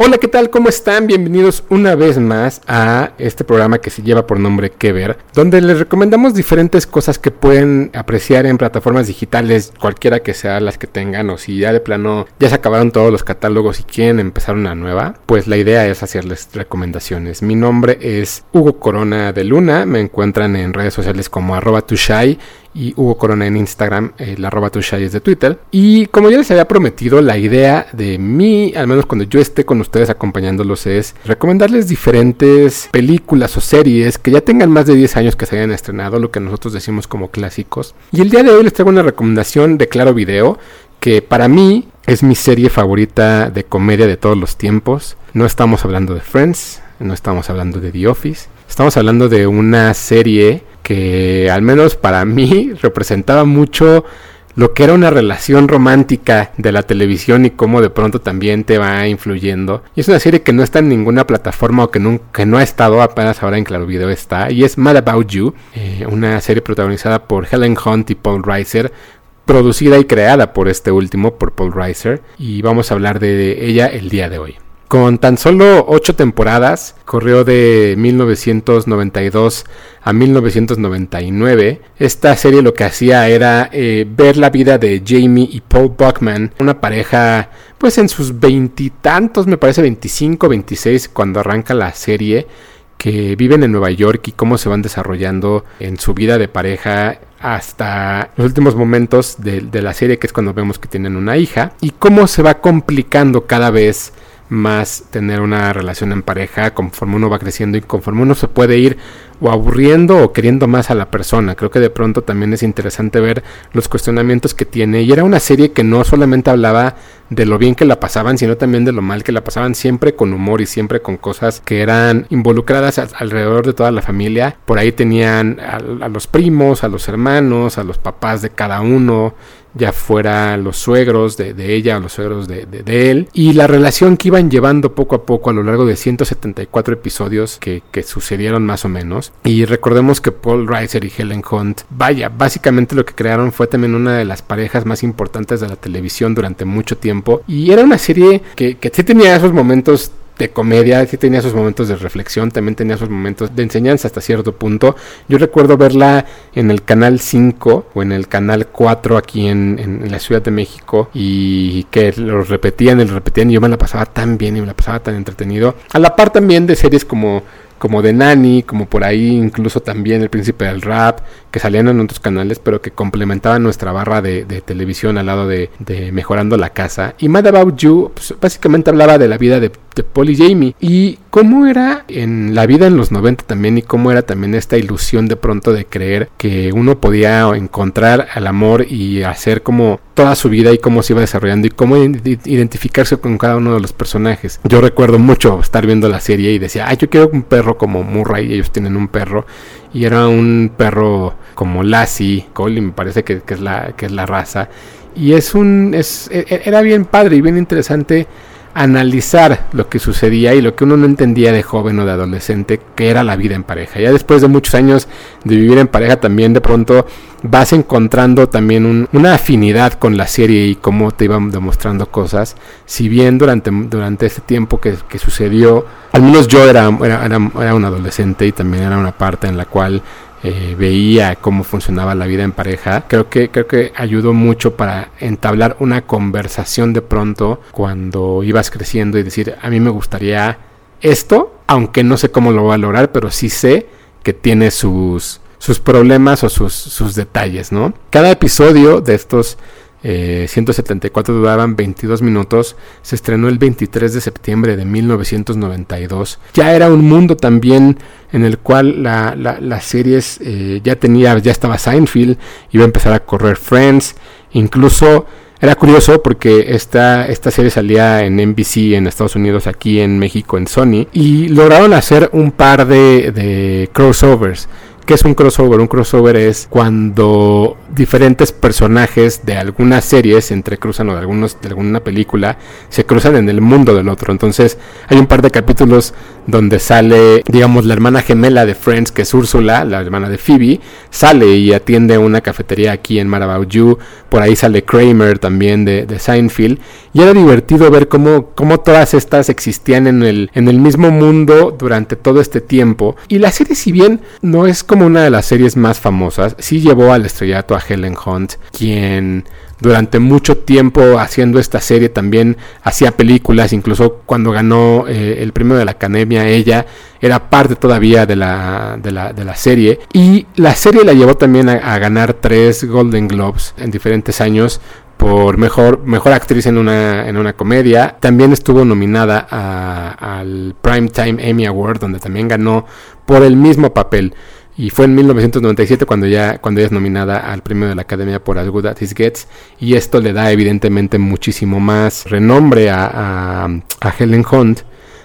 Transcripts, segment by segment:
Hola, ¿qué tal? ¿Cómo están? Bienvenidos una vez más a este programa que se lleva por nombre Que Ver, donde les recomendamos diferentes cosas que pueden apreciar en plataformas digitales, cualquiera que sea las que tengan, o si ya de plano ya se acabaron todos los catálogos y quieren empezar una nueva, pues la idea es hacerles recomendaciones. Mi nombre es Hugo Corona de Luna, me encuentran en redes sociales como arroba tushai y Hugo Corona en Instagram, el eh, arroba es de Twitter. Y como ya les había prometido, la idea de mí, al menos cuando yo esté con ustedes acompañándolos, es recomendarles diferentes películas o series que ya tengan más de 10 años que se hayan estrenado, lo que nosotros decimos como clásicos. Y el día de hoy les traigo una recomendación de Claro Video, que para mí es mi serie favorita de comedia de todos los tiempos. No estamos hablando de Friends, no estamos hablando de The Office, estamos hablando de una serie que al menos para mí representaba mucho lo que era una relación romántica de la televisión y cómo de pronto también te va influyendo. Y es una serie que no está en ninguna plataforma o que, nunca, no ha estado, apenas ahora en Claro Video está. Y es Mad About You, eh, una serie protagonizada por Helen Hunt y Paul Reiser, producida y creada por este último, por Paul Reiser. Y vamos a hablar de ella el día de hoy. Con tan solo ocho temporadas, corrió de 1992 a 1999. Esta serie lo que hacía era eh, ver la vida de Jamie y Paul Buckman, una pareja pues en sus veintitantos, me parece 25, 26 cuando arranca la serie, que viven en Nueva York y cómo se van desarrollando en su vida de pareja hasta los últimos momentos de, de la serie, que es cuando vemos que tienen una hija, y cómo se va complicando cada vez más tener una relación en pareja conforme uno va creciendo y conforme uno se puede ir o aburriendo o queriendo más a la persona. Creo que de pronto también es interesante ver los cuestionamientos que tiene. Y era una serie que no solamente hablaba de lo bien que la pasaban, sino también de lo mal que la pasaban, siempre con humor y siempre con cosas que eran involucradas alrededor de toda la familia. Por ahí tenían a, a los primos, a los hermanos, a los papás de cada uno ya fuera los suegros de, ella o los suegros de, él, y la relación que iban llevando poco a poco a lo largo de 174 episodios que, que sucedieron más o menos. Y recordemos que Paul Reiser y Helen Hunt, vaya, básicamente lo que crearon fue también una de las parejas más importantes de la televisión durante mucho tiempo, y era una serie que, que sí tenía esos momentos de comedia, sí tenía sus momentos de reflexión, también tenía sus momentos de enseñanza hasta cierto punto. Yo recuerdo verla en el canal 5 o en el canal 4 aquí en, en, la Ciudad de México y que lo repetían y lo repetían y yo me la pasaba tan bien y me la pasaba tan entretenido. A la par también de series como como de Nani, como por ahí incluso también El Príncipe del Rap, que salían en otros canales, pero que complementaban nuestra barra de, televisión al lado de, Mejorando la Casa. Y Mad About You, pues, básicamente hablaba de la vida de, de Paul y Jamie. Y cómo era en la vida en los 90 también y cómo era también esta ilusión de pronto de creer que uno podía encontrar al amor y hacer como toda su vida y cómo se iba desarrollando y cómo identificarse con cada uno de los personajes. Yo recuerdo mucho estar viendo la serie y decía, ay, yo quiero un perro como Murray, ellos tienen un perro y era un perro como Lassie, Colin me parece que, es la, que es la raza. Y es un, es, e, e, era bien padre y bien interesante analizar lo que sucedía y lo que uno no entendía de joven o de adolescente, que era la vida en pareja. Ya después de muchos años de vivir en pareja, también de pronto vas encontrando también una afinidad con la serie y cómo te iban demostrando cosas. Si bien durante, durante este tiempo que, sucedió, al menos yo era, era, era un adolescente y también era una parte en la cual eh, veía cómo funcionaba la vida en pareja, creo que, creo que ayudó mucho para entablar una conversación de pronto cuando ibas creciendo y decir, a mí me gustaría esto, aunque no sé cómo lo voy a lograr, pero sí sé que tiene sus, sus problemas o sus, sus detalles, ¿no? Cada episodio de estos 174 eh, duraban 22 minutos, se estrenó el 23 de septiembre de 1992. Ya era un mundo también en el cual la, las series eh, ya tenía, ya estaba Seinfeld, iba a empezar a correr Friends, incluso era curioso porque esta, esta serie salía en NBC en Estados Unidos, aquí en México en Sony, y lograron hacer un par de, de crossovers ¿Qué es un crossover? Un crossover es cuando diferentes personajes de algunas series se entrecruzan o de, algunos, de alguna película se cruzan en el mundo del otro. Entonces hay un par de capítulos donde sale, digamos, la hermana gemela de Friends, que es Úrsula, la hermana de Phoebe, sale y atiende una cafetería aquí en Marabout. Por ahí sale Kramer también de, de Seinfeld. Y era divertido ver cómo, cómo todas estas existían en el, en el mismo mundo durante todo este tiempo. Y la serie, si bien no es como una de las series más famosas, sí llevó al estrellato a Helen Hunt, quien durante mucho tiempo haciendo esta serie también hacía películas, incluso cuando ganó eh, el premio de la Academia ella era parte todavía de la, de la, de la serie y la serie la llevó también a, ganar tres Golden Globes en diferentes años por mejor, mejor actriz en una, en una comedia. También estuvo nominada al Primetime Emmy Award, donde también ganó por el mismo papel. Y fue en 1997 cuando ya cuando ella es nominada al premio de la Academia por As Good As It Gets. Y esto le da evidentemente muchísimo más renombre a, a, Helen Hunt.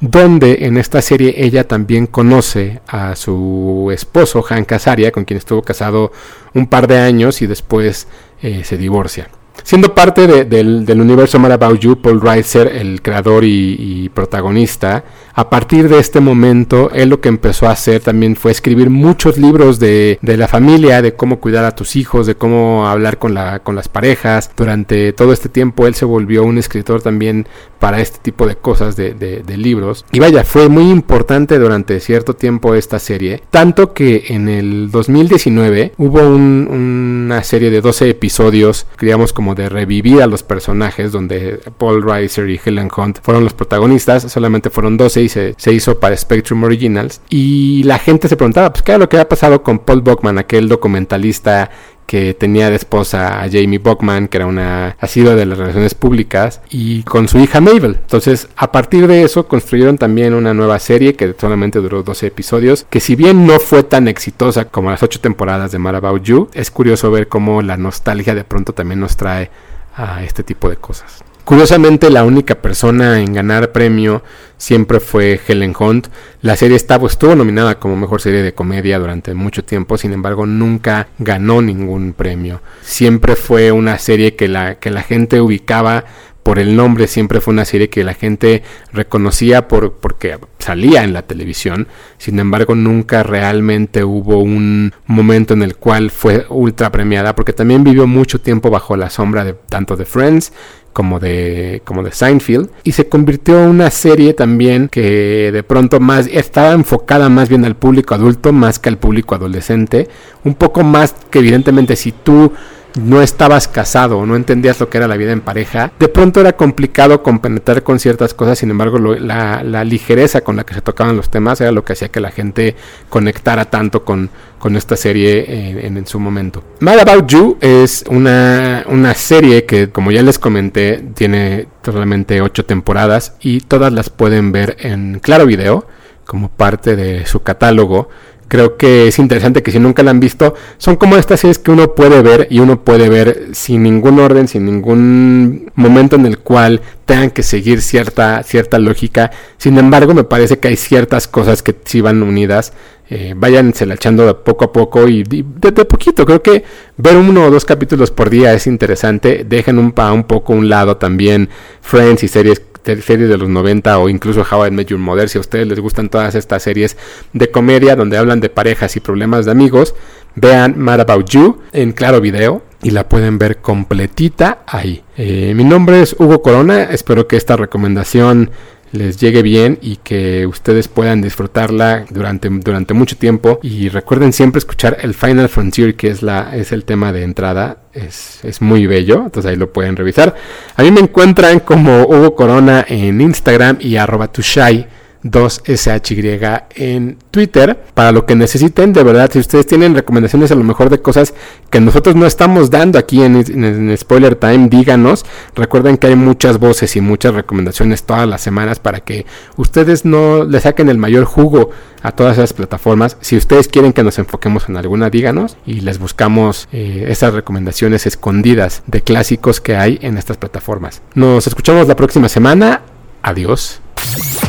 Donde en esta serie ella también conoce a su esposo, Hank Azaria, con quien estuvo casado un par de años y después eh, se divorcia. Siendo parte del, universo Mad About You, Paul Reiser, el creador y, protagonista, a partir de este momento, él lo que empezó a hacer también fue escribir muchos libros de, la familia, de cómo cuidar a tus hijos, de cómo hablar con, la, las parejas. Durante todo este tiempo, él se volvió un escritor también para este tipo de cosas, de, libros. Y vaya, fue muy importante durante cierto tiempo esta serie, tanto que en el 2019 hubo una serie de 12 episodios, digamos como de revivir a los personajes, donde Paul Reiser y Helen Hunt fueron los protagonistas, solamente fueron 12 y se, hizo para Spectrum Originals. Y la gente se preguntaba, pues, ¿qué era lo que había pasado con Paul Buckman, aquel documentalista que tenía de esposa a Jamie Buckman, que era una ha sido de las relaciones públicas, y con su hija Mabel. Entonces, a partir de eso, construyeron también una nueva serie que solamente duró 12 episodios, que si bien no fue tan exitosa como las 8 temporadas de Mar About You, es curioso ver cómo la nostalgia de pronto también nos trae a este tipo de cosas. Curiosamente, la única persona en ganar premio siempre fue Helen Hunt. La serie estaba, estuvo nominada como mejor serie de comedia durante mucho tiempo, sin embargo, nunca ganó ningún premio. Siempre fue una serie que la, que la gente ubicaba por el nombre, siempre fue una serie que la gente reconocía por, porque salía en la televisión. Sin embargo, nunca realmente hubo un momento en el cual fue ultra premiada, porque también vivió mucho tiempo bajo la sombra de tanto de Friends como de, como de Seinfeld. Y se convirtió en una serie también que de pronto más estaba enfocada más bien al público adulto más que al público adolescente. Un poco más que evidentemente si tú no estabas casado no entendías lo que era la vida en pareja, de pronto era complicado compenetrar con ciertas cosas, sin embargo la, ligereza con la que se tocaban los temas era lo que hacía que la gente conectara tanto con, con esta serie en, en, su momento. Mad About You es una, una serie que, como ya les comenté, tiene solamente ocho temporadas y todas las pueden ver en Claro Video como parte de su catálogo creo que es interesante que si nunca la han visto, son como estas series que uno puede ver y uno puede ver sin ningún orden, sin ningún momento en el cual tengan que seguir cierta, cierta lógica. Sin embargo, me parece que hay ciertas cosas que sí van unidas. Eh, váyanse la echando poco a poco y, de, poquito. Creo que ver uno o dos capítulos por día es interesante. Dejen un, un poco un lado también Friends y series series de los 90 o incluso How I Met Your Mother, si a ustedes les gustan todas estas series de comedia donde hablan de parejas y problemas de amigos, vean Mad About You en Claro Video y la pueden ver completita ahí. Eh, mi nombre es Hugo Corona, espero que esta recomendación les llegue bien y que ustedes puedan disfrutarla durante, durante mucho tiempo. Y recuerden siempre escuchar el Final Frontier, que es, la, es el tema de entrada. Es, es muy bello, entonces ahí lo pueden revisar. A mí me encuentran como Hugo Corona en Instagram y arroba tushai 2SHY en Twitter para lo que necesiten. De verdad, si ustedes tienen recomendaciones a lo mejor de cosas que nosotros no estamos dando aquí en, Spoiler Time, díganos. Recuerden que hay muchas voces y muchas recomendaciones todas las semanas para que ustedes no le saquen el mayor jugo a todas esas plataformas. Si ustedes quieren que nos enfoquemos en alguna, díganos y les buscamos eh, esas recomendaciones escondidas de clásicos que hay en estas plataformas. Nos escuchamos la próxima semana. Adiós.